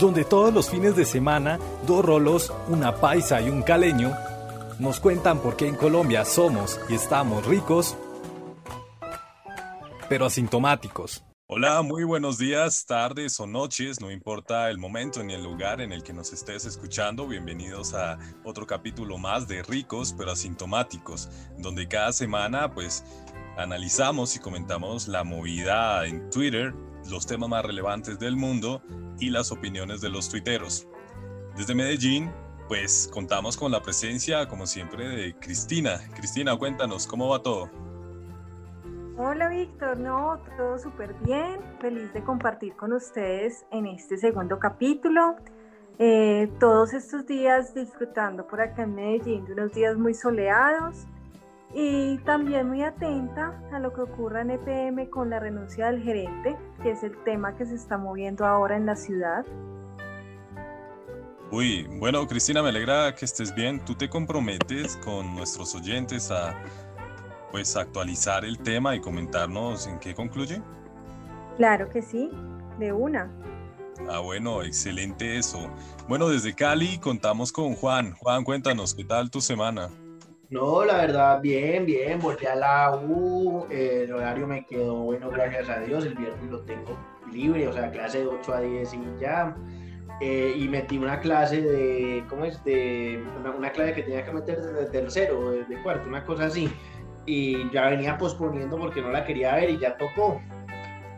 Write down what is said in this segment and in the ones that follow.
donde todos los fines de semana dos rolos, una paisa y un caleño nos cuentan por qué en Colombia somos y estamos ricos, pero asintomáticos. Hola, muy buenos días, tardes o noches, no importa el momento ni el lugar en el que nos estés escuchando. Bienvenidos a otro capítulo más de Ricos pero asintomáticos, donde cada semana pues analizamos y comentamos la movida en Twitter, los temas más relevantes del mundo y las opiniones de los tuiteros. Desde Medellín, pues contamos con la presencia, como siempre, de Cristina. Cristina, cuéntanos, ¿cómo va todo? Hola Víctor, no, todo súper bien, feliz de compartir con ustedes en este segundo capítulo. Eh, todos estos días disfrutando por acá en Medellín de unos días muy soleados y también muy atenta a lo que ocurra en EPM con la renuncia del gerente, que es el tema que se está moviendo ahora en la ciudad. Uy, bueno, Cristina, me alegra que estés bien. ¿Tú te comprometes con nuestros oyentes a pues actualizar el tema y comentarnos en qué concluye? Claro que sí, de una. Ah, bueno, excelente eso. Bueno, desde Cali contamos con Juan. Juan, cuéntanos, ¿qué tal tu semana? No, la verdad, bien, bien. Volví a la U, el horario me quedó bueno, gracias a Dios. El viernes lo tengo libre, o sea, clase de 8 a 10 y ya. Eh, y metí una clase de, ¿cómo es? De, una, clase que tenía que meter desde tercero, desde cuarto, una cosa así. Y ya venía posponiendo porque no la quería ver y ya tocó.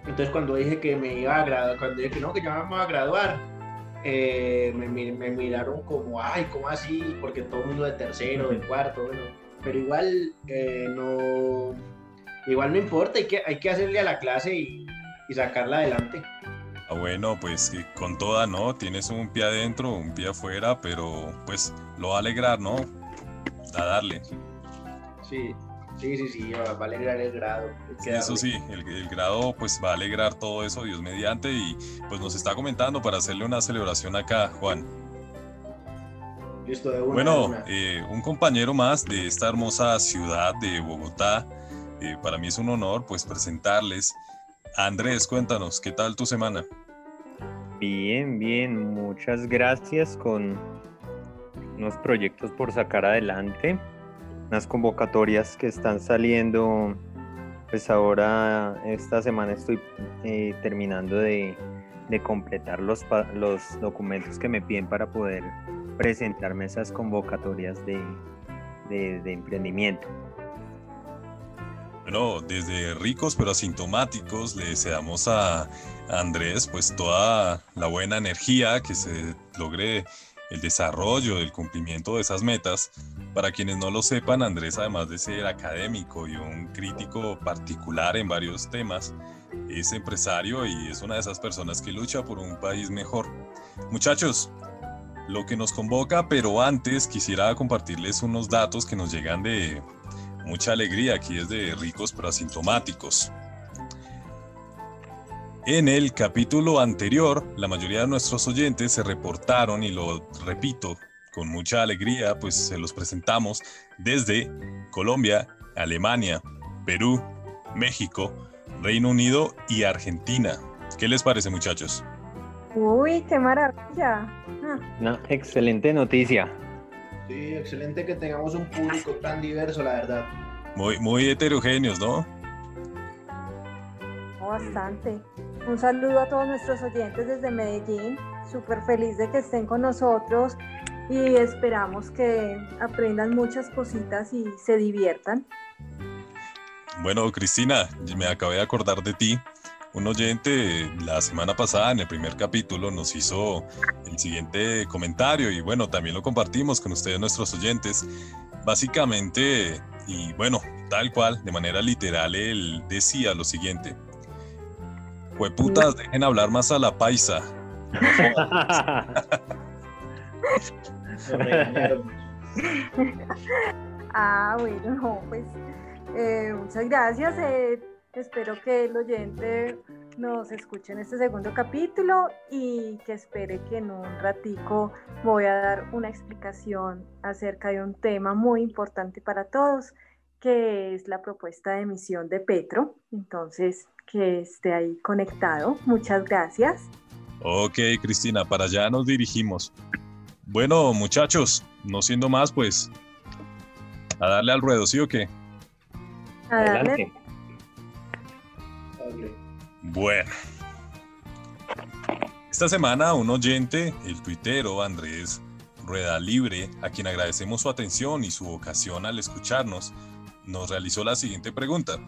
Entonces cuando dije que me iba a graduar, cuando dije que no, que ya vamos a graduar, eh, me, me, miraron como, ay, ¿cómo así? Porque todo el mundo de tercero, de cuarto, bueno. Pero igual eh, no, igual no importa, hay que, hay que hacerle a la clase y, y sacarla adelante. Ah, bueno, pues con toda, ¿no? Tienes un pie adentro, un pie afuera, pero pues lo va a alegrar, ¿no? A darle. Sí, sí, sí, sí, va a alegrar el grado. eso sí, el, grado pues va a alegrar todo eso, Dios mediante, y pues nos está comentando para hacerle una celebración acá, Juan. Listo, de una, bueno, eh, un compañero más de esta hermosa ciudad de Bogotá, eh, para mí es un honor pues presentarles. Andrés, cuéntanos, ¿qué tal tu semana? Bien, bien, muchas gracias con unos proyectos por sacar adelante, unas convocatorias que están saliendo, pues ahora esta semana estoy eh, terminando de, completar los, los documentos que me piden para poder presentarme esas convocatorias de, de emprendimiento. Bueno, desde ricos pero asintomáticos le deseamos a Andrés pues toda la buena energía que se logre el desarrollo, el cumplimiento de esas metas. Para quienes no lo sepan, Andrés además de ser académico y un crítico particular en varios temas, es empresario y es una de esas personas que lucha por un país mejor. Muchachos, lo que nos convoca, pero antes quisiera compartirles unos datos que nos llegan de mucha alegría aquí es de ricos pero asintomáticos. En el capítulo anterior, la mayoría de nuestros oyentes se reportaron, y lo repito con mucha alegría, pues se los presentamos desde Colombia, Alemania, Perú, México, Reino Unido y Argentina. ¿Qué les parece muchachos? Uy, qué maravilla. Una excelente noticia. Sí, excelente que tengamos un público tan diverso, la verdad. Muy, muy heterogéneos, ¿no? Bastante. Un saludo a todos nuestros oyentes desde Medellín. Súper feliz de que estén con nosotros y esperamos que aprendan muchas cositas y se diviertan. Bueno, Cristina, me acabé de acordar de ti. Un oyente la semana pasada en el primer capítulo nos hizo el siguiente comentario y bueno, también lo compartimos con ustedes nuestros oyentes. Básicamente, y bueno, tal cual, de manera literal, él decía lo siguiente. Hueputas, dejen hablar más a la paisa. ah, bueno, pues eh, muchas gracias. Eh, Espero que el oyente nos escuche en este segundo capítulo y que espere que en un ratico voy a dar una explicación acerca de un tema muy importante para todos, que es la propuesta de emisión de Petro. Entonces, que esté ahí conectado. Muchas gracias. Ok, Cristina, para allá nos dirigimos. Bueno, muchachos, no siendo más, pues a darle al ruedo, ¿sí o qué? Adelante. Bueno. Esta semana un oyente, el tuitero Andrés Rueda Libre, a quien agradecemos su atención y su vocación al escucharnos, nos realizó la siguiente pregunta.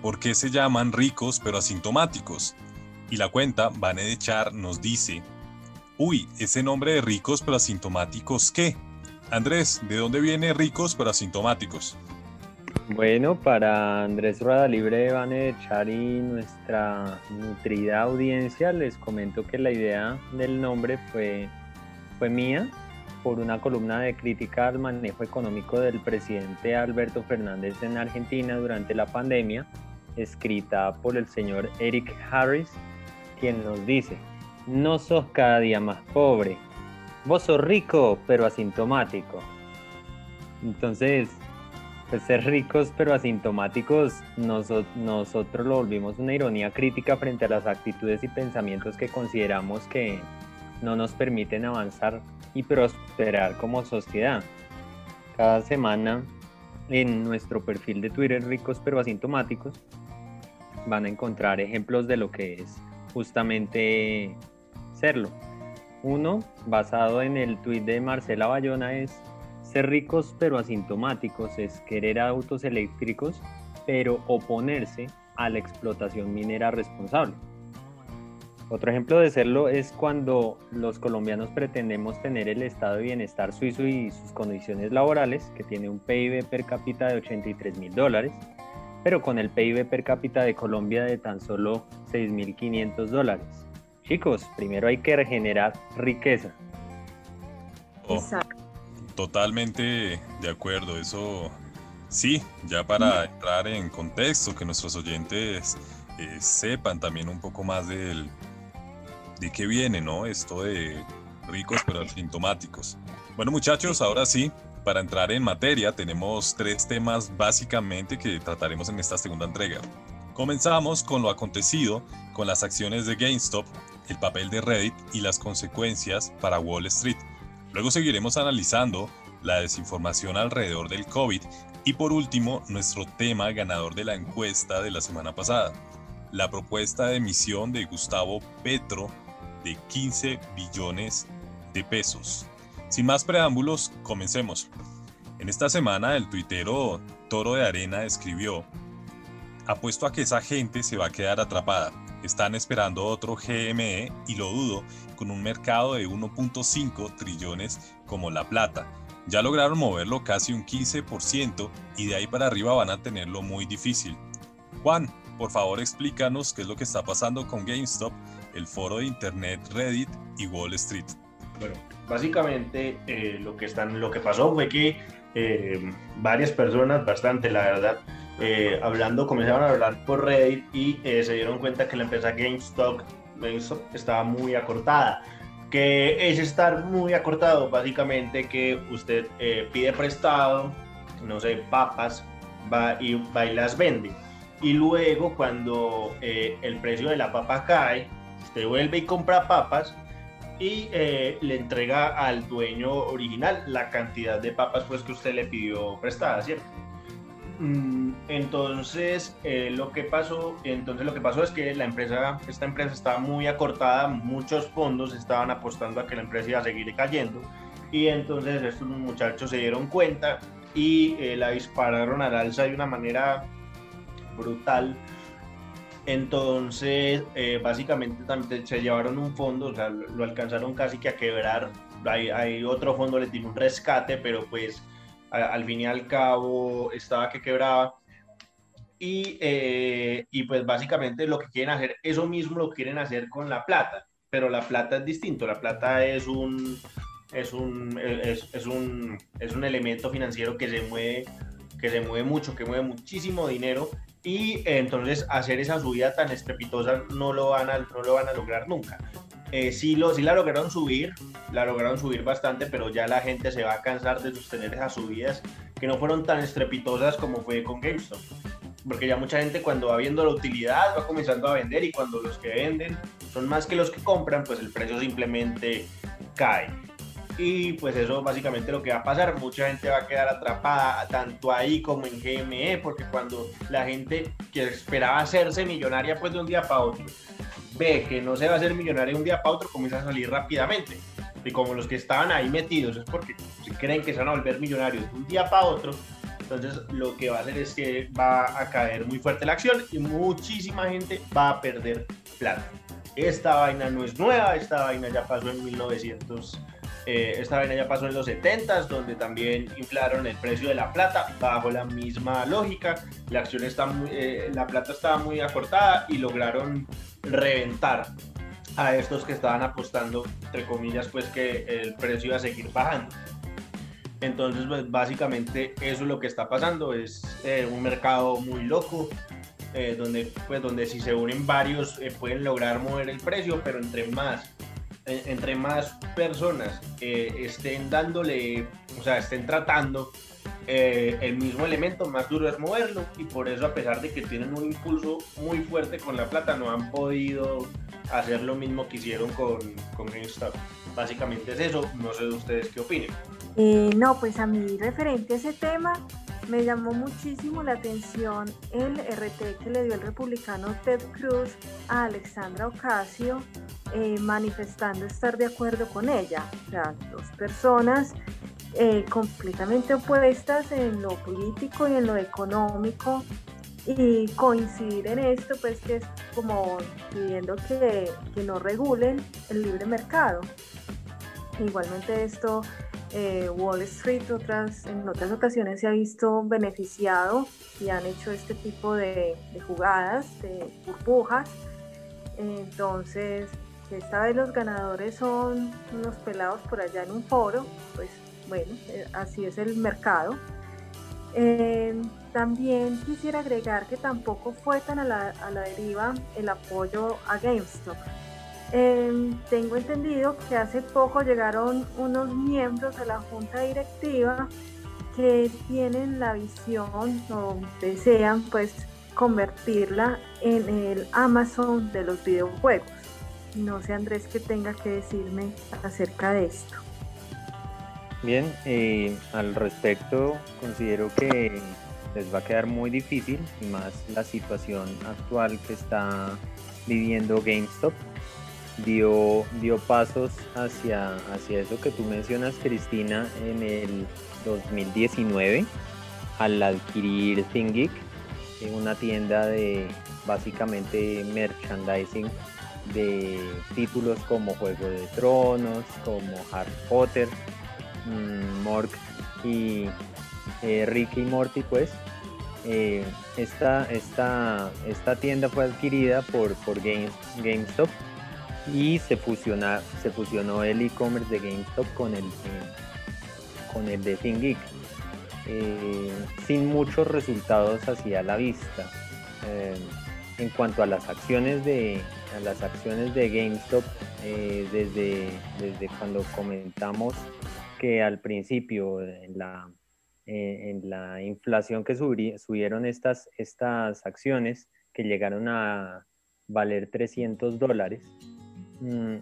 ¿Por qué se llaman ricos pero asintomáticos? Y la cuenta, Vane de Char, nos dice, uy, ese nombre de ricos pero asintomáticos, ¿qué? Andrés, ¿de dónde viene ricos pero asintomáticos? Bueno, para Andrés Rueda Libre, y nuestra nutrida audiencia, les comento que la idea del nombre fue, fue mía por una columna de crítica al manejo económico del presidente Alberto Fernández en Argentina durante la pandemia, escrita por el señor Eric Harris, quien nos dice, no sos cada día más pobre, vos sos rico pero asintomático. Entonces, ser ricos pero asintomáticos, nosotros lo volvimos una ironía crítica frente a las actitudes y pensamientos que consideramos que no nos permiten avanzar y prosperar como sociedad. Cada semana en nuestro perfil de Twitter ricos pero asintomáticos van a encontrar ejemplos de lo que es justamente serlo. Uno, basado en el tweet de Marcela Bayona, es ser ricos pero asintomáticos, es querer autos eléctricos pero oponerse a la explotación minera responsable. Otro ejemplo de serlo es cuando los colombianos pretendemos tener el estado de bienestar suizo y sus condiciones laborales, que tiene un PIB per cápita de 83 mil dólares, pero con el PIB per cápita de Colombia de tan solo 6.500 dólares. Chicos, primero hay que regenerar riqueza. Oh, totalmente de acuerdo, eso sí, ya para entrar en contexto, que nuestros oyentes eh, sepan también un poco más del de qué viene, ¿no? Esto de ricos pero asintomáticos. Bueno muchachos, ahora sí, para entrar en materia tenemos tres temas básicamente que trataremos en esta segunda entrega. Comenzamos con lo acontecido con las acciones de GameStop, el papel de Reddit y las consecuencias para Wall Street. Luego seguiremos analizando la desinformación alrededor del COVID y por último nuestro tema ganador de la encuesta de la semana pasada, la propuesta de emisión de Gustavo Petro de 15 billones de pesos. Sin más preámbulos, comencemos. En esta semana el tuitero Toro de Arena escribió, apuesto a que esa gente se va a quedar atrapada. Están esperando otro GME y lo dudo con un mercado de 1.5 trillones como la plata. Ya lograron moverlo casi un 15% y de ahí para arriba van a tenerlo muy difícil. Juan, por favor explícanos qué es lo que está pasando con GameStop el foro de Internet Reddit y Wall Street. Bueno, básicamente eh, lo, que están, lo que pasó fue que eh, varias personas, bastante la verdad, eh, hablando, comenzaron a hablar por Reddit y se dieron cuenta que la empresa GameStop, GameStop estaba muy acortada. Que es estar muy acortado, básicamente que usted pide prestado, no sé, papas, va y, va y las vende. Y luego cuando el precio de la papa cae, Usted vuelve y compra papas y eh, le entrega al dueño original la cantidad de papas pues que usted le pidió prestada, ¿cierto? Mm, entonces eh, lo que pasó, entonces lo que pasó es que la empresa, esta empresa estaba muy acortada, muchos fondos estaban apostando a que la empresa iba a seguir cayendo y entonces estos muchachos se dieron cuenta y eh, la dispararon al alza de una manera brutal entonces, eh, básicamente también se llevaron un fondo, o sea, lo alcanzaron casi que a quebrar. Hay, otro fondo, le tiene un rescate, pero pues al fin y al cabo estaba que quebraba. Y, eh, y pues básicamente lo que quieren hacer, eso mismo lo quieren hacer con la plata, pero la plata es distinto, la plata es un, es un, es, es un, es un elemento financiero que se mueve que se mueve mucho, que mueve muchísimo dinero y entonces hacer esa subida tan estrepitosa no lo van a, no lo van a lograr nunca. Eh, sí, lo, sí la lograron subir, la lograron subir bastante, pero ya la gente se va a cansar de sostener esas subidas que no fueron tan estrepitosas como fue con GameStop. Porque ya mucha gente cuando va viendo la utilidad va comenzando a vender y cuando los que venden son más que los que compran, pues el precio simplemente cae. Y pues eso básicamente lo que va a pasar, mucha gente va a quedar atrapada tanto ahí como en GME, porque cuando la gente que esperaba hacerse millonaria pues de un día para otro, ve que no se va a hacer millonaria de un día para otro, comienza a salir rápidamente. Y como los que estaban ahí metidos es porque creen que se van a volver millonarios un día para otro, entonces lo que va a hacer es que va a caer muy fuerte la acción y muchísima gente va a perder plata. Esta vaina no es nueva, esta vaina ya pasó en 1900. Eh, esta vaina ya pasó en los 70s, donde también inflaron el precio de la plata bajo la misma lógica. La acción está eh, la plata estaba muy acortada y lograron reventar a estos que estaban apostando, entre comillas, pues que el precio iba a seguir bajando. Entonces, pues, básicamente eso es lo que está pasando, es eh, un mercado muy loco, eh, donde, pues, donde si se unen varios eh, pueden lograr mover el precio, pero entre más, entre más personas estén dándole, o sea, estén tratando el mismo elemento, más duro es moverlo, y por eso a pesar de que tienen un impulso muy fuerte con la plata, no han podido hacer lo mismo que hicieron con, con GameStop. Básicamente es eso, no sé de ustedes qué opinen. Eh, no, pues a mí referente a ese tema me llamó muchísimo la atención el RT que le dio el republicano Ted Cruz a Alexandra Ocasio eh, manifestando estar de acuerdo con ella. O sea, dos personas eh, completamente opuestas en lo político y en lo económico y coincidir en esto pues que es como pidiendo que, que no regulen el libre mercado. Igualmente esto eh, Wall Street otras, en otras ocasiones se ha visto beneficiado y han hecho este tipo de, jugadas, de burbujas. Entonces, esta vez los ganadores son unos pelados por allá en un foro, pues bueno, eh, así es el mercado. Eh, también quisiera agregar que tampoco fue tan a la, deriva el apoyo a GameStop. Em, tengo entendido que hace poco llegaron unos miembros de la junta directiva que tienen la visión o desean pues convertirla en el Amazon de los videojuegos. No sé Andrés que tenga que decirme acerca de esto. Bien, eh, al respecto considero que les va a quedar muy difícil y más la situación actual que está viviendo GameStop. Dio, pasos hacia, hacia eso que tú mencionas, Cristina, en el 2019 al adquirir ThinkGeek, una tienda de básicamente merchandising de títulos como Juego de Tronos, como Harry Potter, mmm, Mork y eh, Ricky y Morty, pues. Eh, esta, esta, esta, tienda fue adquirida por, por GameStop y se, fusiona, se fusionó el e-commerce de GameStop con el, con el de ThinkGeek, eh, sin muchos resultados hacia la vista. Eh, en cuanto a las acciones de, las acciones de GameStop, eh, desde, desde cuando comentamos que al principio en la, la inflación que subieron estas, estas acciones, que llegaron a valer 300 dólares, Mm,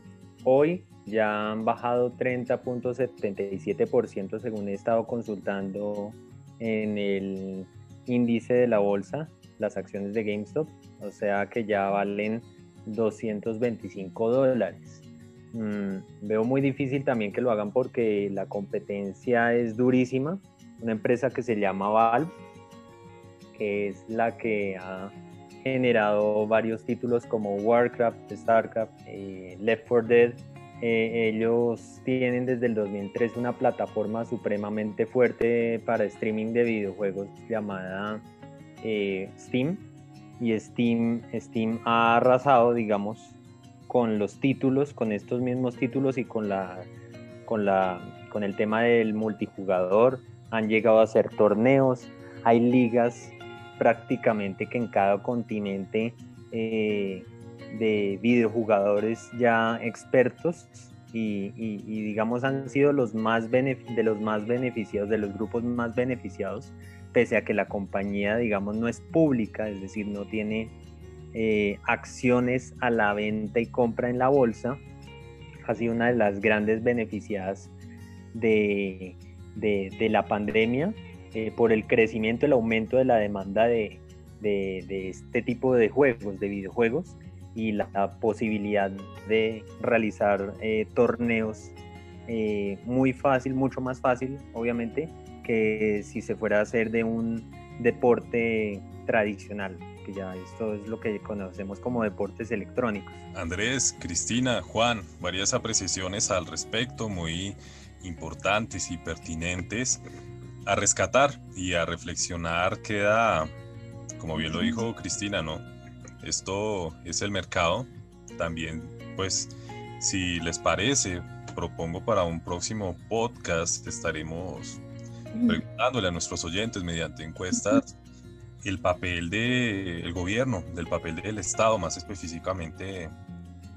hoy ya han bajado 30.77% según he estado consultando en el índice de la bolsa, las acciones de GameStop, o sea que ya valen 225 dólares. Mm, veo muy difícil también que lo hagan porque la competencia es durísima. Una empresa que se llama Valve, que es la que ha generado varios títulos como Warcraft, Starcraft, eh, Left 4 Dead. Eh, ellos tienen desde el 2003 una plataforma supremamente fuerte para streaming de videojuegos llamada eh, Steam. Y Steam, Steam ha arrasado, digamos, con los títulos, con estos mismos títulos y con, la, con, la, con el tema del multijugador. Han llegado a hacer torneos, hay ligas prácticamente que en cada continente eh, de videojugadores ya expertos y, digamos han sido los más de los más beneficiados, de los grupos más beneficiados, pese a que la compañía digamos no es pública, es decir, no tiene eh, acciones a la venta y compra en la bolsa, ha sido una de las grandes beneficiadas de, la pandemia eh, por el crecimiento, el aumento de la demanda de, este tipo de juegos, de videojuegos y la, posibilidad de realizar eh, torneos muy fácil, mucho más fácil, obviamente, que si se fuera a hacer de un deporte tradicional, que ya esto es lo que conocemos como deportes electrónicos. Andrés, Cristina, Juan, varias apreciaciones al respecto, muy importantes y pertinentes. A rescatar y a reflexionar queda, como bien lo dijo Cristina, ¿no? Esto es el mercado. También, pues, si les parece, propongo para un próximo podcast, estaremos preguntándole a nuestros oyentes mediante encuestas el papel del gobierno, del papel del Estado más específicamente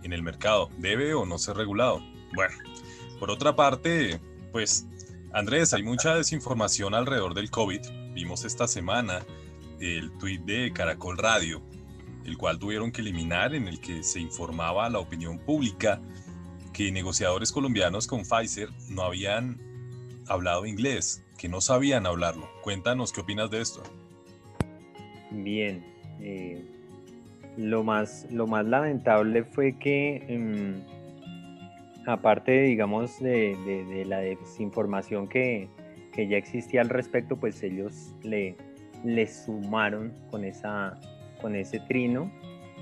en el mercado. ¿Debe o no ser regulado? Bueno, por otra parte, pues Andrés, hay mucha desinformación alrededor del COVID. Vimos esta semana el tuit de Caracol Radio, el cual tuvieron que eliminar en el que se informaba a la opinión pública que negociadores colombianos con Pfizer no habían hablado inglés, que no sabían hablarlo. Cuéntanos qué opinas de esto. Bien, eh, lo, más, lo más lamentable fue que, em, aparte, digamos, de, la desinformación que, ya existía al respecto, pues ellos le, le sumaron con, esa, con ese trino,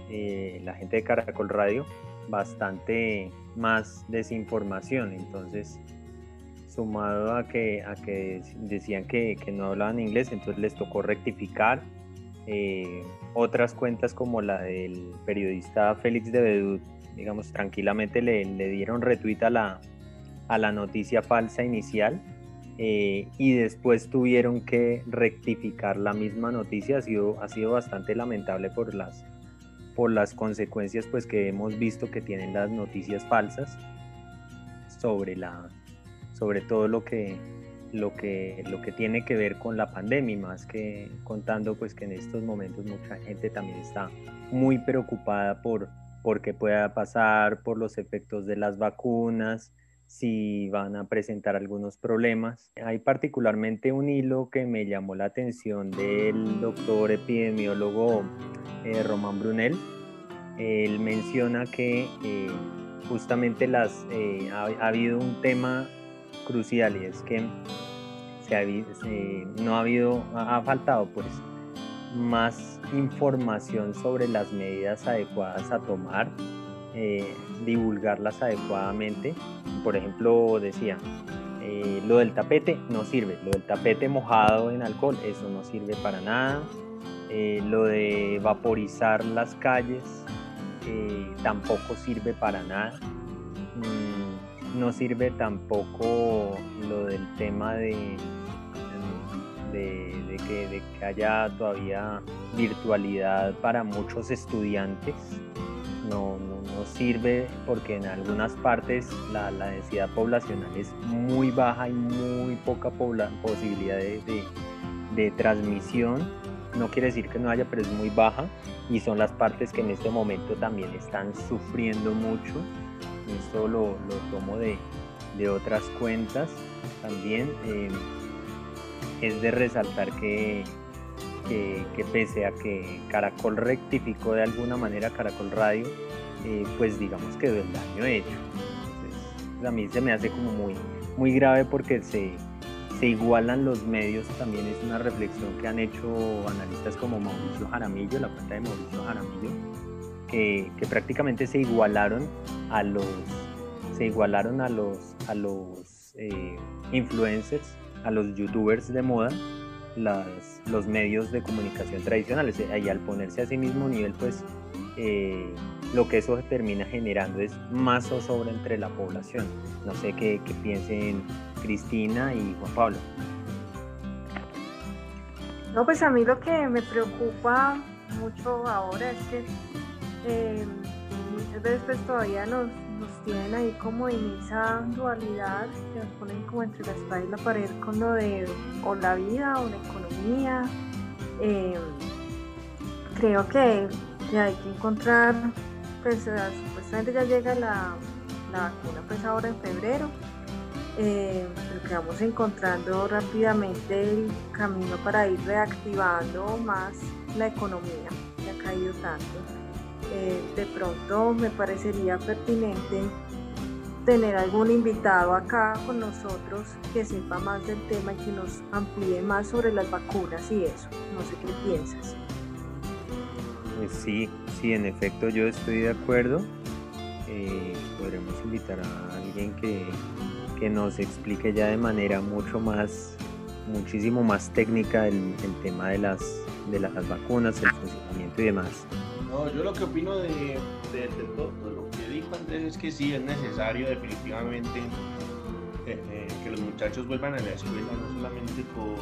eh, la gente de Caracol Radio, bastante más desinformación. Entonces, sumado a que, a que decían que, no hablaban inglés, entonces les tocó rectificar. Eh, otras cuentas como la del periodista Félix de Bedut, digamos, tranquilamente le, dieron retweet a la, a la noticia falsa inicial eh, y después tuvieron que rectificar la misma noticia. Ha sido, ha sido bastante lamentable por las, por las consecuencias pues, que hemos visto que tienen las noticias falsas sobre la, sobre todo lo que, lo que, lo que tiene que ver con la pandemia, más que contando pues que en estos momentos mucha gente también está muy preocupada por, por qué pueda pasar, por los efectos de las vacunas, si van a presentar algunos problemas. Hay particularmente un hilo que me llamó la atención del doctor epidemiólogo eh, Román Brunel. Él menciona que eh, justamente las, eh, ha, habido un tema crucial y es que no ha habido, ha faltado pues más información sobre las medidas adecuadas a tomar, eh, divulgarlas adecuadamente. Por ejemplo, decía, eh, lo del tapete no sirve, lo del tapete mojado en alcohol, eso no sirve para nada. Eh, lo de vaporizar las calles tampoco sirve para nada. Mm, no sirve tampoco lo del tema de, de, que, haya todavía virtualidad para muchos estudiantes. No, sirve porque en algunas partes la, densidad poblacional es muy baja y muy poca posibilidad de, de transmisión. No quiere decir que no haya, pero es muy baja y son las partes que en este momento también están sufriendo mucho esto lo, tomo de, otras cuentas también. Eh, es de resaltar que, que, pese a que Caracol rectificó de alguna manera Caracol Radio, eh, pues digamos que el daño hecho. A mí se me hace como muy, muy grave porque se, se igualan los medios, también es una reflexión que han hecho analistas como Mauricio Jaramillo, la cuenta de Mauricio Jaramillo, que, prácticamente se igualaron a los se igualaron a los a los eh, influencers, a los youtubers de moda, los medios de comunicación tradicionales. Y al ponerse a sí mismo nivel, pues eh, lo que eso termina generando es más zozobra entre la población. No sé qué, qué piensen Cristina y Juan Pablo. No, pues a mí lo que me preocupa mucho ahora es que eh, muchas veces pues, todavía nos, tienen ahí como en esa dualidad que nos ponen como entre la espada y la pared con lo de o la vida o la economía. Eh, creo que y hay que encontrar, pues supuestamente ya llega la, la vacuna pues ahora en febrero, eh, que vamos encontrando rápidamente el camino para ir reactivando más la economía que ha caído tanto. Eh, de pronto me parecería pertinente tener algún invitado acá con nosotros que sepa más del tema y que nos amplíe más sobre las vacunas y eso. No sé qué piensas. Pues sí, sí, en efecto yo estoy de acuerdo. Eh, podremos invitar a alguien que, que, nos explique ya de manera mucho más, muchísimo más técnica el, el tema de las, de las vacunas, el funcionamiento y demás. No, yo lo que opino de, todo, lo que dijo Andrés es que sí es necesario definitivamente eh, eh, que los muchachos vuelvan a la escuela, no solamente por,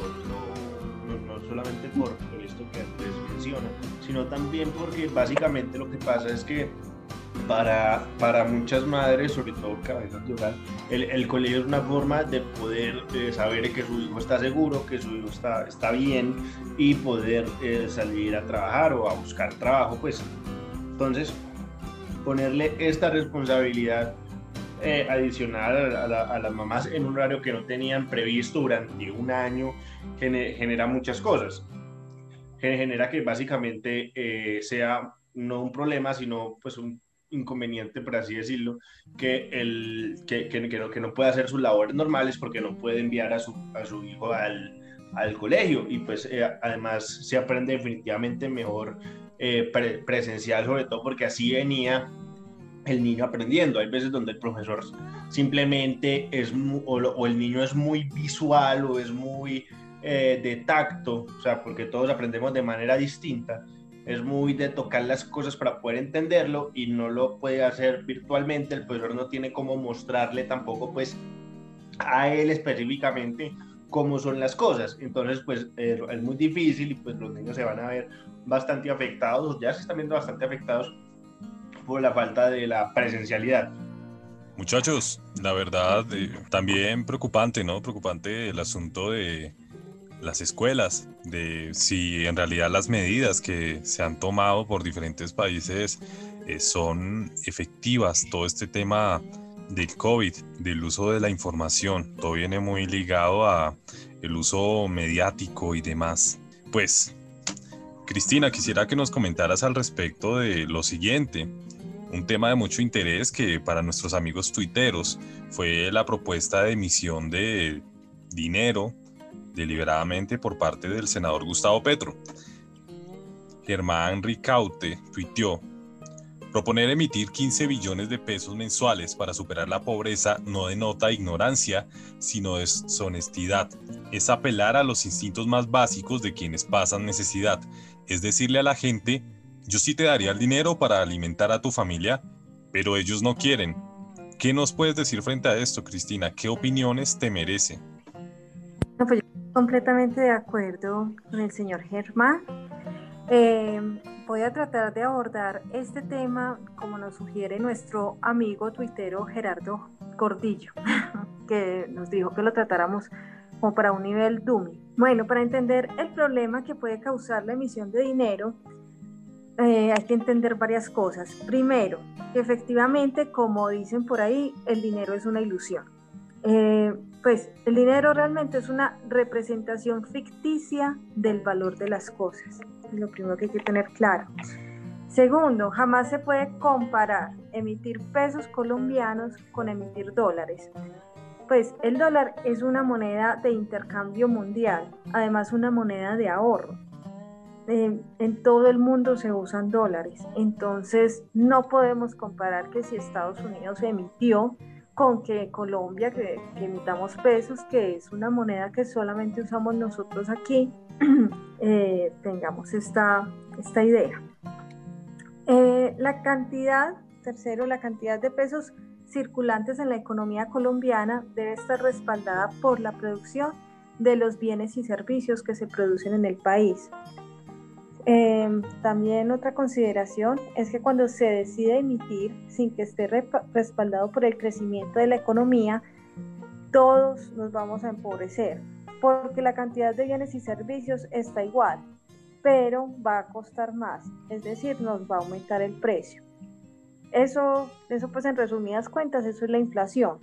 no, solamente por, esto que Andrés menciona, sino también porque básicamente lo que pasa es que para, para muchas madres, sobre todo cabezas de hogar, el, el, colegio es una forma de poder eh, saber que su hijo está seguro, que su hijo está, está bien y poder eh, salir a trabajar o a buscar trabajo, pues. Entonces, ponerle esta responsabilidad eh, adicional a, las mamás en un horario que no tenían previsto durante un año genera muchas cosas. Genera que básicamente sea no un problema, sino pues un inconveniente, por así decirlo, que, el, que, que, no, que no puede hacer sus labores normales porque no puede enviar a su, a su hijo al, al colegio y pues eh, además se aprende definitivamente mejor eh, presencial, sobre todo porque así venía el niño aprendiendo. Hay veces donde el profesor simplemente es, o, el niño es muy visual o es muy eh, de tacto, o sea, porque todos aprendemos de manera distinta es muy de tocar las cosas para poder entenderlo y no lo puede hacer virtualmente, el profesor no tiene cómo mostrarle tampoco pues a él específicamente cómo son las cosas. Entonces, pues es muy difícil y pues los niños se van a ver bastante afectados, ya se están viendo bastante afectados por la falta de la presencialidad. Muchachos, la verdad, eh, también preocupante, ¿no? Preocupante el asunto de las escuelas, de si en realidad las medidas que se han tomado por diferentes países eh, son efectivas. Todo este tema del COVID, del uso de la información, todo viene muy ligado a el uso mediático y demás. Pues, Cristina, quisiera que nos comentaras al respecto de lo siguiente. Un tema de mucho interés que para nuestros amigos tuiteros fue la propuesta de emisión de dinero deliberadamente por parte del senador Gustavo Petro. Germán Ricaute tuiteó, proponer emitir 15 billones de pesos mensuales para superar la pobreza no denota ignorancia, sino deshonestidad. Es apelar a los instintos más básicos de quienes pasan necesidad, es decirle a la gente, yo sí te daría el dinero para alimentar a tu familia, pero ellos no quieren. ¿Qué nos puedes decir frente a esto, Cristina? ¿Qué opiniones te merece? Pues completamente de acuerdo con el señor Germán. Eh, voy a tratar de abordar este tema como nos sugiere nuestro amigo tuitero Gerardo Cordillo, que nos dijo que lo tratáramos como para un nivel DUMI. Bueno, para entender el problema que puede causar la emisión de dinero, eh, hay que entender varias cosas. Primero, que efectivamente, como dicen por ahí, el dinero es una ilusión. Eh, pues el dinero realmente es una representación ficticia del valor de las cosas. Es lo primero que hay que tener claro. Segundo, jamás se puede comparar emitir pesos colombianos con emitir dólares. Pues el dólar es una moneda de intercambio mundial, además una moneda de ahorro. Eh, en todo el mundo se usan dólares, entonces no podemos comparar que si Estados Unidos emitió con que Colombia, que, emitamos pesos, que es una moneda que solamente usamos nosotros aquí, eh, tengamos esta, esta idea. Eh, la cantidad, tercero, la cantidad de pesos circulantes en la economía colombiana debe estar respaldada por la producción de los bienes y servicios que se producen en el país. Em, también otra consideración es que cuando se decide emitir sin que esté respaldado por el crecimiento de la economía, todos nos vamos a empobrecer, porque la cantidad de bienes y servicios está igual. pero va a costar más, es decir, nos va a aumentar el precio. Eso, eso pues en resumidas cuentas, eso es la inflación.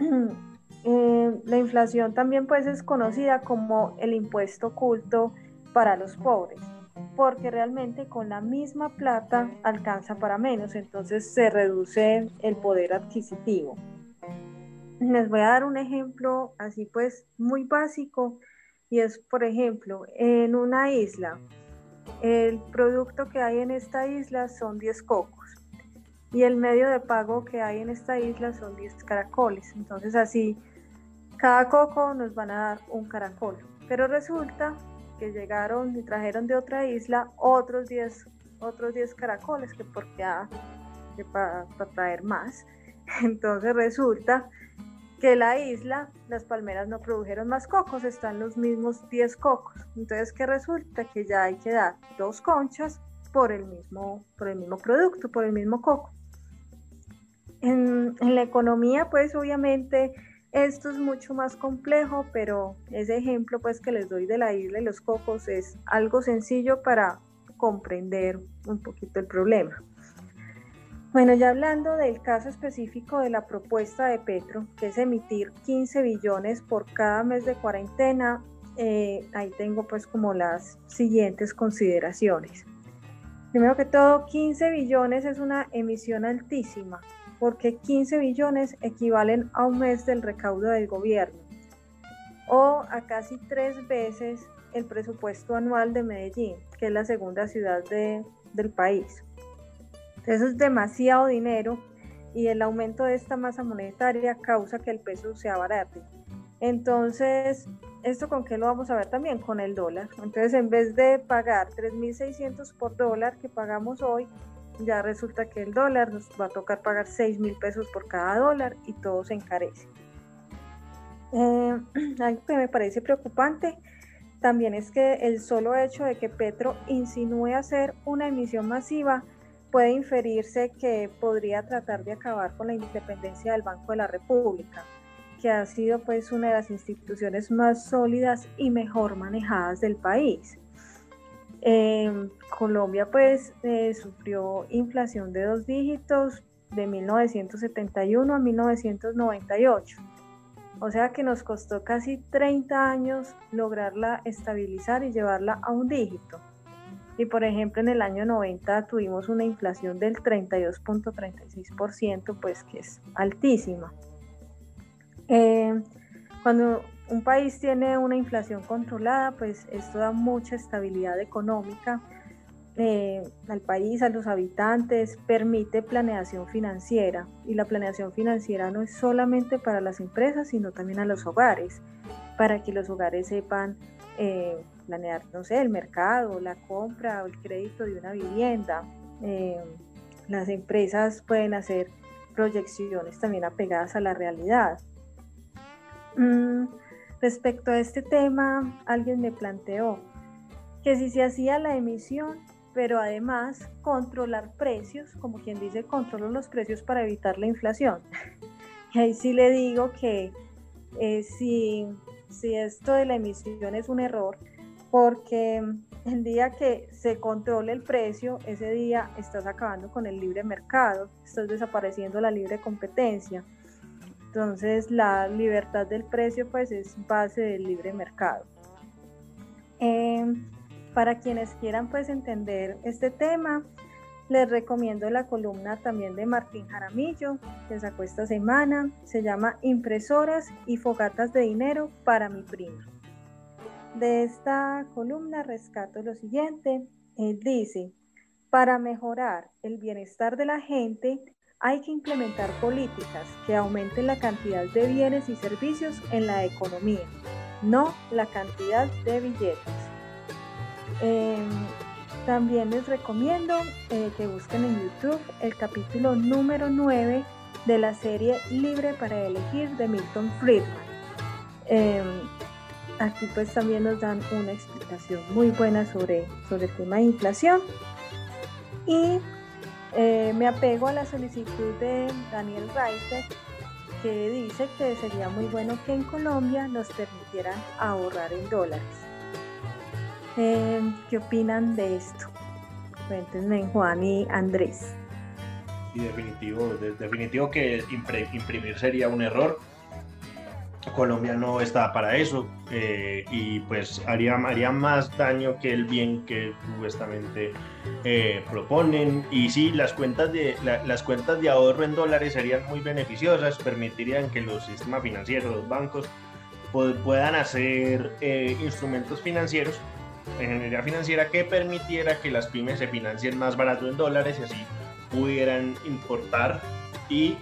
Eh, la inflación también pues es conocida como el impuesto oculto para los pobres, porque realmente con la misma plata alcanza para menos, entonces se reduce el poder adquisitivo. Les voy a dar un ejemplo así pues muy básico y es por ejemplo en una isla, el producto que hay en esta isla son 10 cocos y el medio de pago que hay en esta isla son 10 caracoles. Entonces así, cada coco nos van a dar un caracol. Pero resulta que llegaron y trajeron de otra isla otros 10 otros 10 caracoles que porque ah, para, para traer más. Entonces resulta que la isla, las palmeras no produjeron más cocos, están los mismos 10 cocos. Entonces, ¿qué resulta? Que ya hay que dar dos conchas por el mismo, por el mismo producto, por el mismo coco. En, la economía, pues obviamente esto es mucho más complejo, pero ese ejemplo pues que les doy de la isla y los cocos es algo sencillo para comprender un poquito el problema. Bueno, ya hablando del caso específico de la propuesta de Petro, que es emitir 15 billones por cada mes de cuarentena, eh, ahí tengo pues como las siguientes consideraciones. Primero que todo, 15 billones es una emisión altísima, porque 15 billones equivalen a un mes del recaudo del gobierno o a casi tres veces el presupuesto anual de Medellín, que es la segunda ciudad del país. Eso es demasiado dinero y el aumento de esta masa monetaria causa que el peso sea barato. Entonces, ¿esto con qué lo vamos a ver también? Con el dólar. Entonces, en vez de pagar 3.600 por dólar que pagamos hoy, ya resulta que el dólar nos va a tocar pagar 6 mil pesos por cada dólar y todo se encarece. Eh, algo que me parece preocupante también es que el solo hecho de que Petro insinúe hacer una emisión masiva puede inferirse que podría tratar de acabar con la independencia del Banco de la República, que ha sido pues una de las instituciones más sólidas y mejor manejadas del país. Eh, Colombia pues eh, sufrió inflación de dos dígitos de 1971 a 1998. O sea que nos costó casi 30 años lograrla estabilizar y llevarla a un dígito. Y por ejemplo en el año 90 tuvimos una inflación del 32.36%, pues que es altísima. Eh, cuando un país tiene una inflación controlada, pues esto da mucha estabilidad económica eh, al país, a los habitantes, permite planeación financiera. Y la planeación financiera no es solamente para las empresas, sino también a los hogares, para que los hogares sepan eh, planear, no sé, el mercado, la compra o el crédito de una vivienda. Eh, las empresas pueden hacer proyecciones también apegadas a la realidad. Mm, Respecto a este tema, alguien me planteó que si se hacía la emisión, pero además controlar precios, como quien dice, controlo los precios para evitar la inflación. Y ahí sí le digo que eh, si, si esto de la emisión es un error, porque el día que se controle el precio, ese día estás acabando con el libre mercado, estás desapareciendo la libre competencia. Entonces la libertad del precio pues es base del libre mercado. Em, para quienes quieran pues entender este tema, les recomiendo la columna también de Martín Jaramillo, que sacó esta semana, se llama Impresoras y fogatas de dinero para mi prima. De esta columna rescato lo siguiente, dice, para mejorar el bienestar de la gente hay que implementar políticas que aumenten la cantidad de bienes y servicios en la economía, no la cantidad de billetes. Em, también les recomiendo eh, que busquen en YouTube el capítulo número 9 de la serie Libre para elegir de Milton Friedman. Em, aquí pues también nos dan una explicación muy buena sobre, sobre el tema de inflación. Y eh, me apego a la solicitud de Daniel Reiter, que dice que sería muy bueno que en Colombia nos permitieran ahorrar en dólares. Eh, ¿Qué opinan de esto? Cuéntenme, Juan y Andrés. Y definitivo, definitivo que imprimir sería un error. Colombia no está para eso eh, y pues haría, haría más daño que el bien que supuestamente eh, proponen y sí, las cuentas, de, las cuentas de ahorro en dólares serían muy beneficiosas, permitirían que los sistemas financieros, los bancos puedan hacer eh, instrumentos financieros en general financiera que permitiera que las pymes se financien más barato en dólares y así pudieran importar y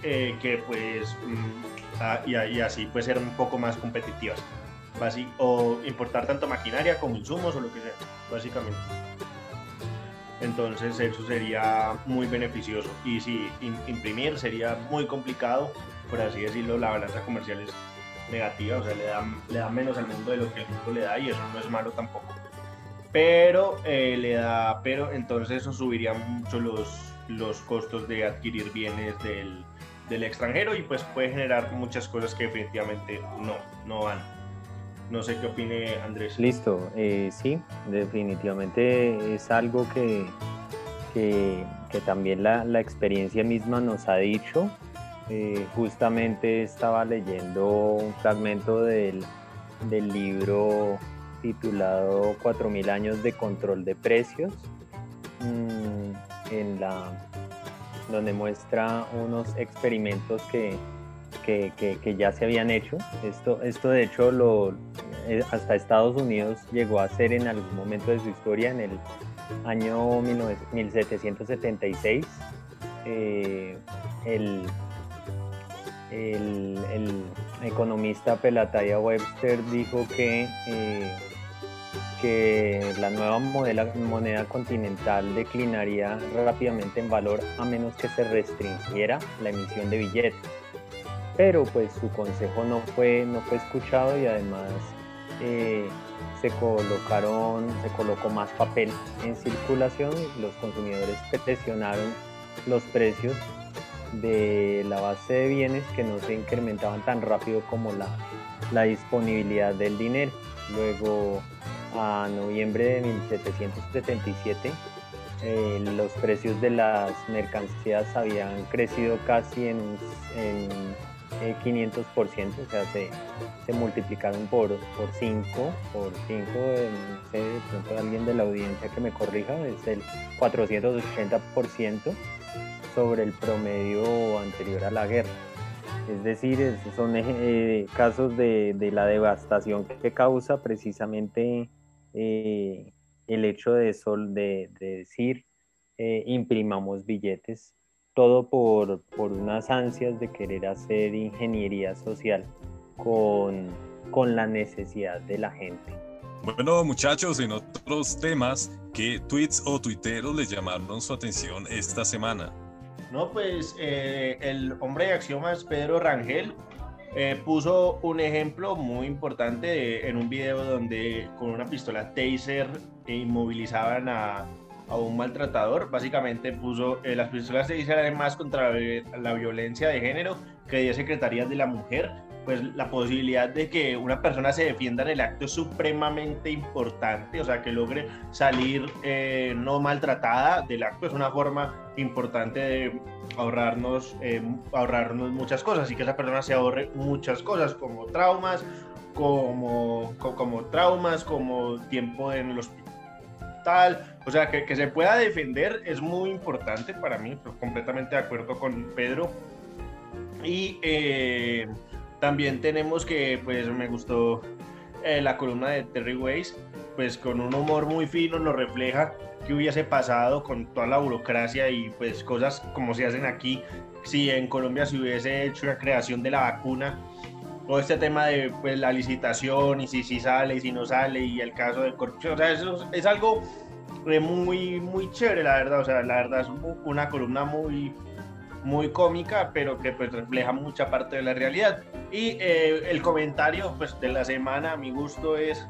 que pues mm, y, así pues ser un poco más competitivas. o importar tanto maquinaria como insumos o lo que sea, básicamente. Entonces eso sería muy beneficioso. Y si imprimir sería muy complicado, por así decirlo, la balanza comercial es negativa, o sea, le da, le da menos al mundo de lo que el mundo le da y eso no es malo tampoco. Pero eh, le da, pero entonces eso subiría mucho los, los costos de adquirir bienes del, del extranjero y pues puede generar muchas cosas que definitivamente no, no van. No sé qué opine Andrés. Listo, eh, sí, definitivamente es algo que, que, también la, la, experiencia misma nos ha dicho. Eh, justamente estaba leyendo un fragmento del, del libro titulado 4.000 años de control de precios mm, en la donde muestra unos experimentos que, que, ya se habían hecho. Esto, esto de hecho lo, eh, hasta Estados Unidos llegó a ser en algún momento de su historia, en el año 1776. Eh, el, el, economista Pelataya Webster dijo que eh, que la nueva moneda continental declinaría rápidamente en valor a menos que se restringiera la emisión de billetes. Pero pues su consejo no fue, no fue escuchado y además eh, se colocaron, se colocó más papel en circulación y los consumidores presionaron los precios de la base de bienes que no se incrementaban tan rápido como la, la disponibilidad del dinero. Luego a noviembre de 1777, eh, los precios de las mercancías habían crecido casi en, en 500%, eh, o sea, se, multiplicaron por 5, por 5, no sé, pronto alguien de la audiencia que me corrija, es el 480% sobre el promedio anterior a la guerra. Es decir, son eh, casos de, la devastación que causa precisamente eh, el hecho de, sol, de, decir eh, imprimamos billetes, todo por, por, unas ansias de querer hacer ingeniería social con, con la necesidad de la gente. Bueno, muchachos, en otros temas, ¿qué tweets o tuiteros les llamaron su atención esta semana? No, pues eh, el hombre de Axiomas, Pedro Rangel, eh, puso un ejemplo muy importante en un video donde con una pistola taser inmovilizaban a, a un maltratador. Básicamente puso eh, las pistolas taser además contra la, violencia de género que 10 secretarías de la mujer pues la posibilidad de que una persona se defienda en el acto es supremamente importante, o sea, que logre salir eh, no maltratada del acto es una forma importante de ahorrarnos, eh, ahorrarnos muchas cosas y que esa persona se ahorre muchas cosas como traumas, como, como, traumas, como tiempo en el hospital, o sea, que, se pueda defender es muy importante para mí, completamente de acuerdo con Pedro. Y eh, también tenemos que, pues me gustó eh, la columna de Terry Weiss, pues con un humor muy fino nos refleja qué hubiese pasado con toda la burocracia y pues cosas como se hacen aquí, si en Colombia se hubiese hecho la creación de la vacuna, todo este tema de pues la licitación y si, si sale y si no sale y el caso de corrupción, o sea, eso es algo eh, muy, muy chévere, la verdad, o sea, la verdad es una columna muy muy cómica, pero que pues refleja mucha parte de la realidad. Y eh, el comentario pues de la semana a mi gusto es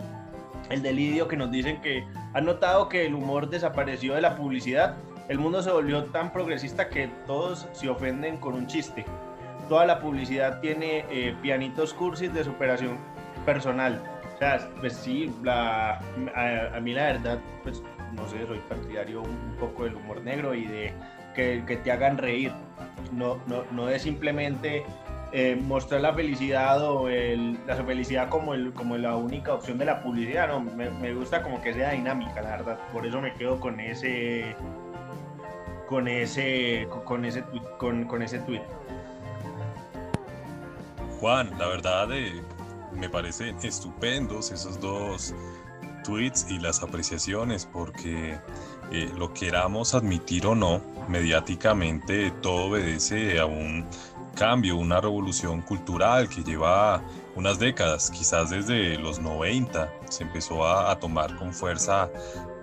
el de Lidio que nos dicen que han notado que el humor desapareció de la publicidad. El mundo se volvió tan progresista que todos se ofenden con un chiste. Toda la publicidad tiene eh, pianitos cursis de superación personal. sea, pues sí, la, a, mí la verdad, pues no sé, soy partidario un poco del humor negro y de que, que te hagan reír. No, no, no es simplemente eh, mostrar la felicidad o el, la felicidad como, el, como la única opción de la publicidad, no, me, me, gusta como que sea dinámica, la verdad, por eso me quedo con ese con ese con ese con, con ese tweet. Juan, la verdad eh, me parecen estupendos esos dos tweets y las apreciaciones porque eh, lo queramos admitir o no, mediáticamente todo obedece a un cambio, una revolución cultural que lleva unas décadas, quizás desde los 90 se empezó a, tomar con fuerza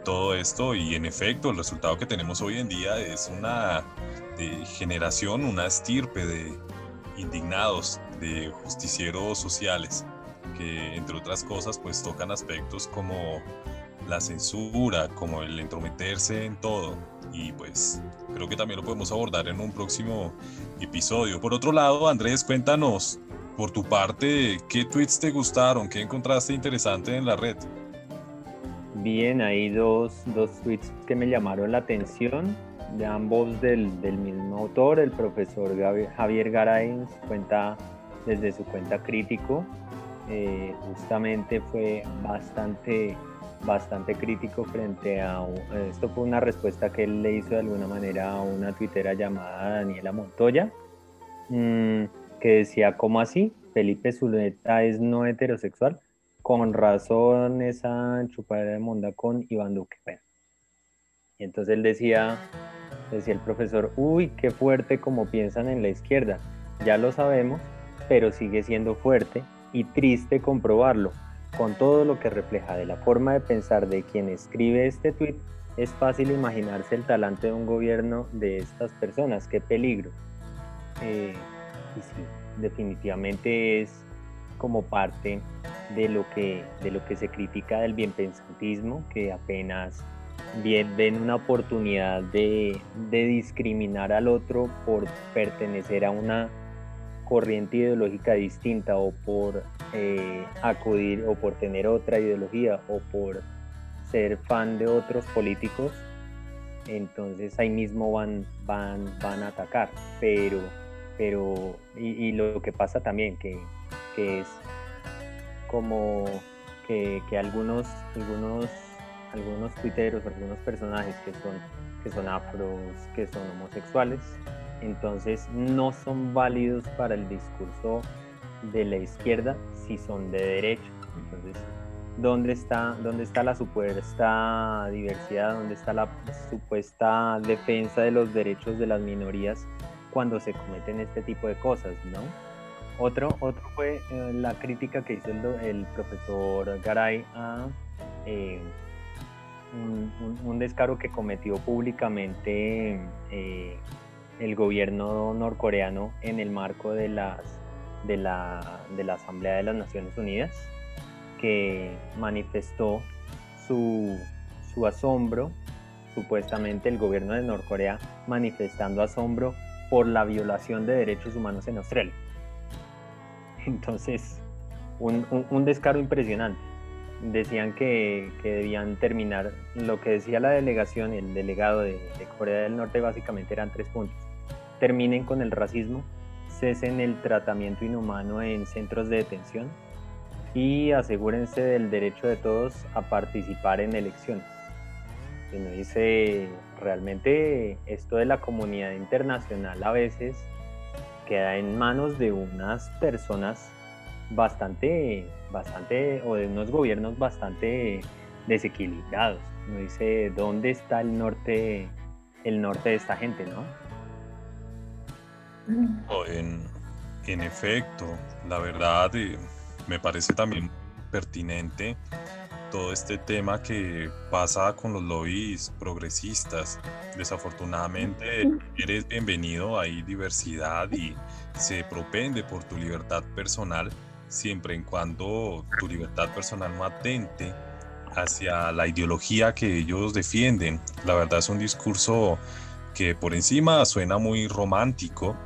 todo esto y en efecto el resultado que tenemos hoy en día es una generación, una estirpe de indignados, de justicieros sociales que entre otras cosas pues tocan aspectos como la censura, como el entrometerse en todo y pues creo que también lo podemos abordar en un próximo episodio. Por otro lado, Andrés, cuéntanos por tu parte qué tweets te gustaron, qué encontraste interesante en la red. Bien, hay dos, dos tweets que me llamaron la atención, de ambos del, del mismo autor, el profesor Javier Garay, cuenta desde su cuenta crítico, eh, justamente fue bastante bastante crítico frente a esto fue una respuesta que él le hizo de alguna manera a una tuitera llamada Daniela Montoya mm, que decía ¿cómo así? Felipe Zuleta es no heterosexual. Con razón esa chupadera de monda con Iván Duque y entonces él decía decía el profesor uy qué fuerte como piensan en la izquierda. Ya lo sabemos pero sigue siendo fuerte y triste comprobarlo con todo lo que refleja de la forma de pensar de quien escribe este tweet, es fácil imaginarse el talante de un gobierno de estas personas. ¡Qué peligro! Eh, y sí, definitivamente es como parte de lo que, de lo que se critica del bienpensantismo, que apenas ven una oportunidad de discriminar al otro por pertenecer a una corriente ideológica distinta o por eh, acudir o por tener otra ideología o por ser fan de otros políticos, entonces ahí mismo van, van, van a atacar. Pero, pero y, lo que pasa también, que, que es como que, que, algunos, algunos, algunos tuiteros, algunos personajes que son, que son afros, que son homosexuales, entonces no son válidos para el discurso de la izquierda si son de derecha. Entonces, ¿dónde está, dónde está la supuesta diversidad? ¿Dónde está la supuesta defensa de los derechos de las minorías cuando se cometen este tipo de cosas, no? Otro, otro fue eh, la crítica que hizo el, profesor Garay a eh, un, descaro que cometió públicamente eh, el gobierno norcoreano en el marco de, las, de, la, de la Asamblea de las Naciones Unidas, que manifestó su, su asombro, supuestamente el gobierno de Norcorea manifestando asombro por la violación de derechos humanos en Australia. Entonces, un, un, descaro impresionante. Decían que, que, debían terminar, lo que decía la delegación, el delegado de, de Corea del Norte básicamente eran tres puntos terminen con el racismo, cesen el tratamiento inhumano en centros de detención y asegúrense del derecho de todos a participar en elecciones. Y dice, realmente esto de la comunidad internacional a veces queda en manos de unas personas bastante, bastante, o de unos gobiernos bastante desequilibrados. Me dice, ¿dónde está el norte, el norte de esta gente, no? En, en efecto, la verdad eh, me parece también pertinente todo este tema que pasa con los lobbies progresistas. Desafortunadamente eres bienvenido, hay diversidad y se propende por tu libertad personal siempre en cuando tu libertad personal no atente hacia la ideología que ellos defienden. La verdad es un discurso que por encima suena muy romántico,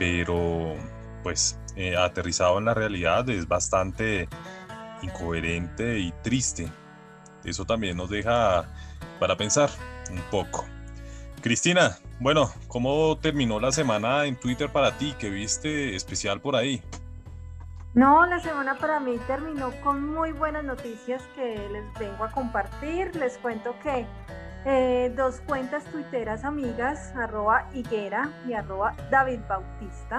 pero pues eh, aterrizado en la realidad es bastante incoherente y triste. Eso también nos deja para pensar un poco. Cristina, bueno, ¿cómo terminó la semana en Twitter para ti? ¿Qué viste especial por ahí? No, la semana para mí terminó con muy buenas noticias que les vengo a compartir. Les cuento que eh, dos cuentas tuiteras amigas, arroba Higuera y arroba David Bautista,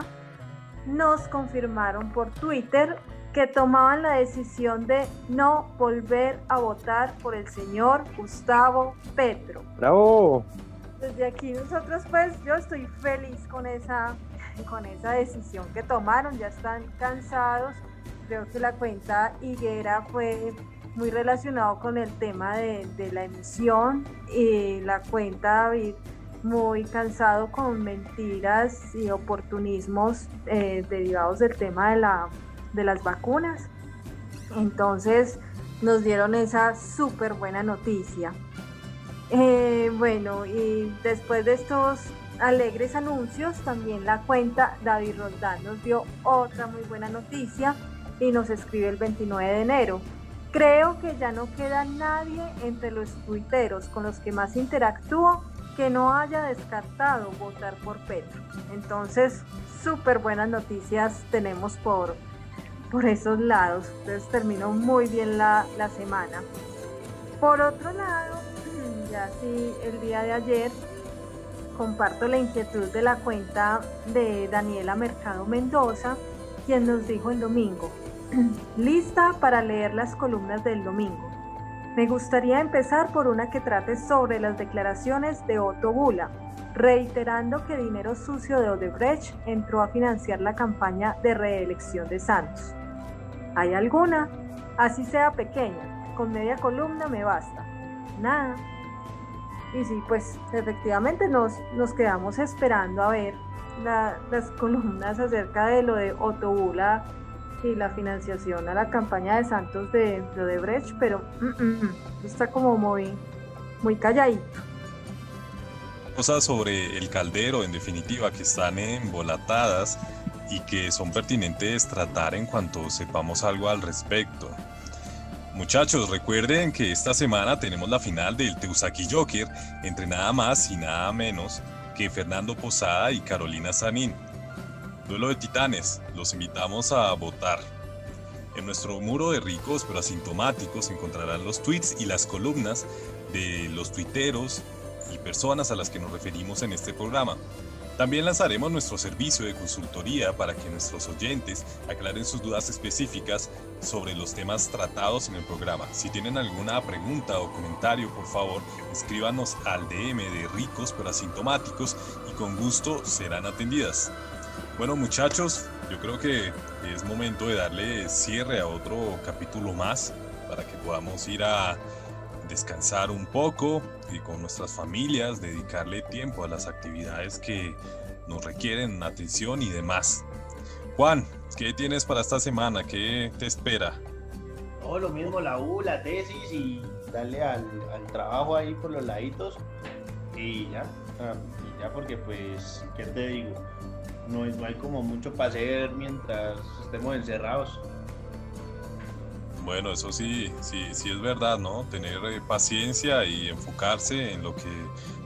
nos confirmaron por Twitter que tomaban la decisión de no volver a votar por el señor Gustavo Petro. ¡Bravo! Desde aquí nosotros pues yo estoy feliz con esa, con esa decisión que tomaron, ya están cansados. Creo que la cuenta Higuera fue muy relacionado con el tema de, la emisión y la cuenta David muy cansado con mentiras y oportunismos eh, derivados del tema de, la, de las vacunas. Entonces nos dieron esa súper buena noticia. Eh, bueno, y después de estos alegres anuncios, también la cuenta David Roldán nos dio otra muy buena noticia y nos escribe el 29 de enero. Creo que ya no queda nadie entre los tuiteros con los que más interactúo que no haya descartado votar por Petro. Entonces, súper buenas noticias tenemos por, por esos lados. Entonces terminó muy bien la, la semana. Por otro lado, ya sí, el día de ayer comparto la inquietud de la cuenta de Daniela Mercado Mendoza, quien nos dijo el domingo, Lista para leer las columnas del domingo. Me gustaría empezar por una que trate sobre las declaraciones de Otto Bula, reiterando que dinero sucio de Odebrecht entró a financiar la campaña de reelección de Santos. ¿Hay alguna? Así sea pequeña, con media columna me basta. Nada. Y sí, pues efectivamente nos, nos quedamos esperando a ver las columnas acerca de lo de Otto Bula y la financiación a la campaña de Santos de, de Odebrecht, pero mm, mm, está como muy, muy calladito. Cosas sobre el caldero, en definitiva, que están embolatadas y que son pertinentes tratar en cuanto sepamos algo al respecto. Muchachos, recuerden que esta semana tenemos la final del Teusaki Joker entre nada más y nada menos que Fernando Posada y Carolina Sanín. Duelo de Titanes, los invitamos a votar. En nuestro muro de ricos pero asintomáticos encontrarán los tweets y las columnas de los tuiteros y personas a las que nos referimos en este programa. También lanzaremos nuestro servicio de consultoría para que nuestros oyentes aclaren sus dudas específicas sobre los temas tratados en el programa. Si tienen alguna pregunta o comentario, por favor, escríbanos al DM de ricos pero asintomáticos y con gusto serán atendidas. Bueno muchachos, yo creo que es momento de darle cierre a otro capítulo más para que podamos ir a descansar un poco y con nuestras familias, dedicarle tiempo a las actividades que nos requieren atención y demás. Juan, ¿qué tienes para esta semana? ¿Qué te espera? Oh, lo mismo, la U, la tesis y darle al, trabajo ahí por los laditos y ya, ah, y ya porque pues, ¿qué te digo? No, hay como mucho para hacer mientras estemos encerrados. Bueno, eso sí, sí, sí es verdad, ¿no? Tener eh, paciencia y enfocarse en lo que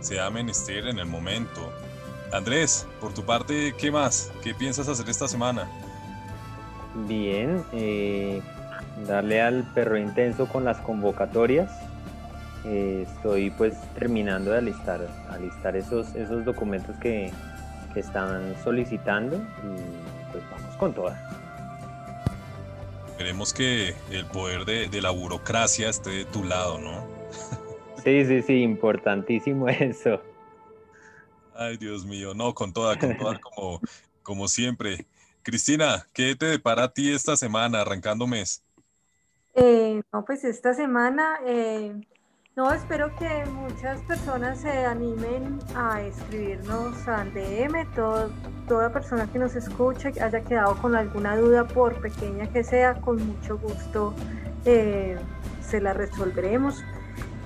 sea menester en el momento. Andrés, por tu parte, ¿qué más? ¿Qué piensas hacer esta semana? Bien, eh, darle al perro intenso con las convocatorias. Eh, estoy pues terminando de alistar, alistar esos, esos documentos que, están solicitando y pues vamos con todas. Esperemos que el poder de, la burocracia esté de tu lado, ¿no? Sí, sí, sí, importantísimo eso. Ay, Dios mío, no, con toda, con toda, como, como siempre. Cristina, ¿qué te depara a ti esta semana, arrancando mes? Eh, no, pues esta semana eh, no, espero que muchas personas se animen a escribirnos al DM, toda persona que nos escuche, que haya quedado con alguna duda, por pequeña que sea, con mucho gusto eh, se la resolveremos.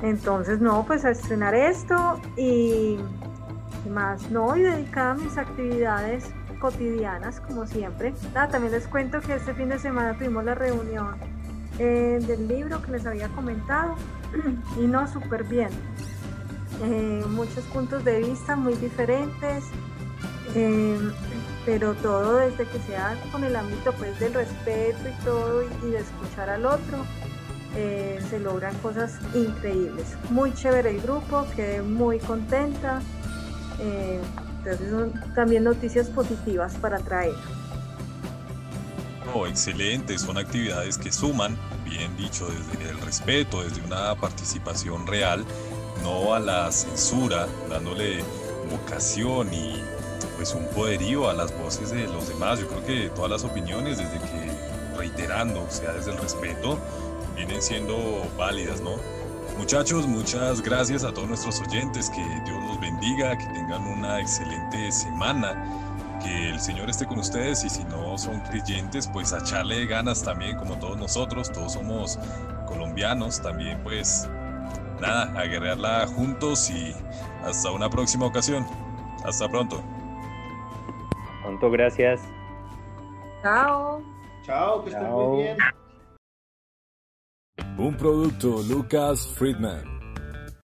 Entonces, no, pues a estrenar esto y más, no, y dedicar a mis actividades cotidianas, como siempre. Ah, también les cuento que este fin de semana tuvimos la reunión eh, del libro que les había comentado y no súper bien. Eh, muchos puntos de vista muy diferentes, eh, pero todo desde que sea con el ámbito pues del respeto y todo y, de escuchar al otro, se logran cosas increíbles. Muy chévere el grupo, quedé muy contenta. entonces son también noticias positivas para traer. Excelente, son actividades que suman, bien dicho, desde el respeto, desde una participación real, no a la censura, dándole vocación y pues un poderío a las voces de los demás. Yo creo que todas las opiniones, desde que reiterando, o sea, desde el respeto, vienen siendo válidas, ¿no? Muchachos, muchas gracias a todos nuestros oyentes, que Dios los bendiga, que tengan una excelente semana que el Señor esté con ustedes y si no son creyentes, pues a echarle ganas también como todos nosotros, todos somos colombianos, también pues nada, a guerrearla juntos y hasta una próxima ocasión. Hasta pronto. Pronto, gracias. Chao. Chao, que estén muy bien. Un producto Lucas Friedman.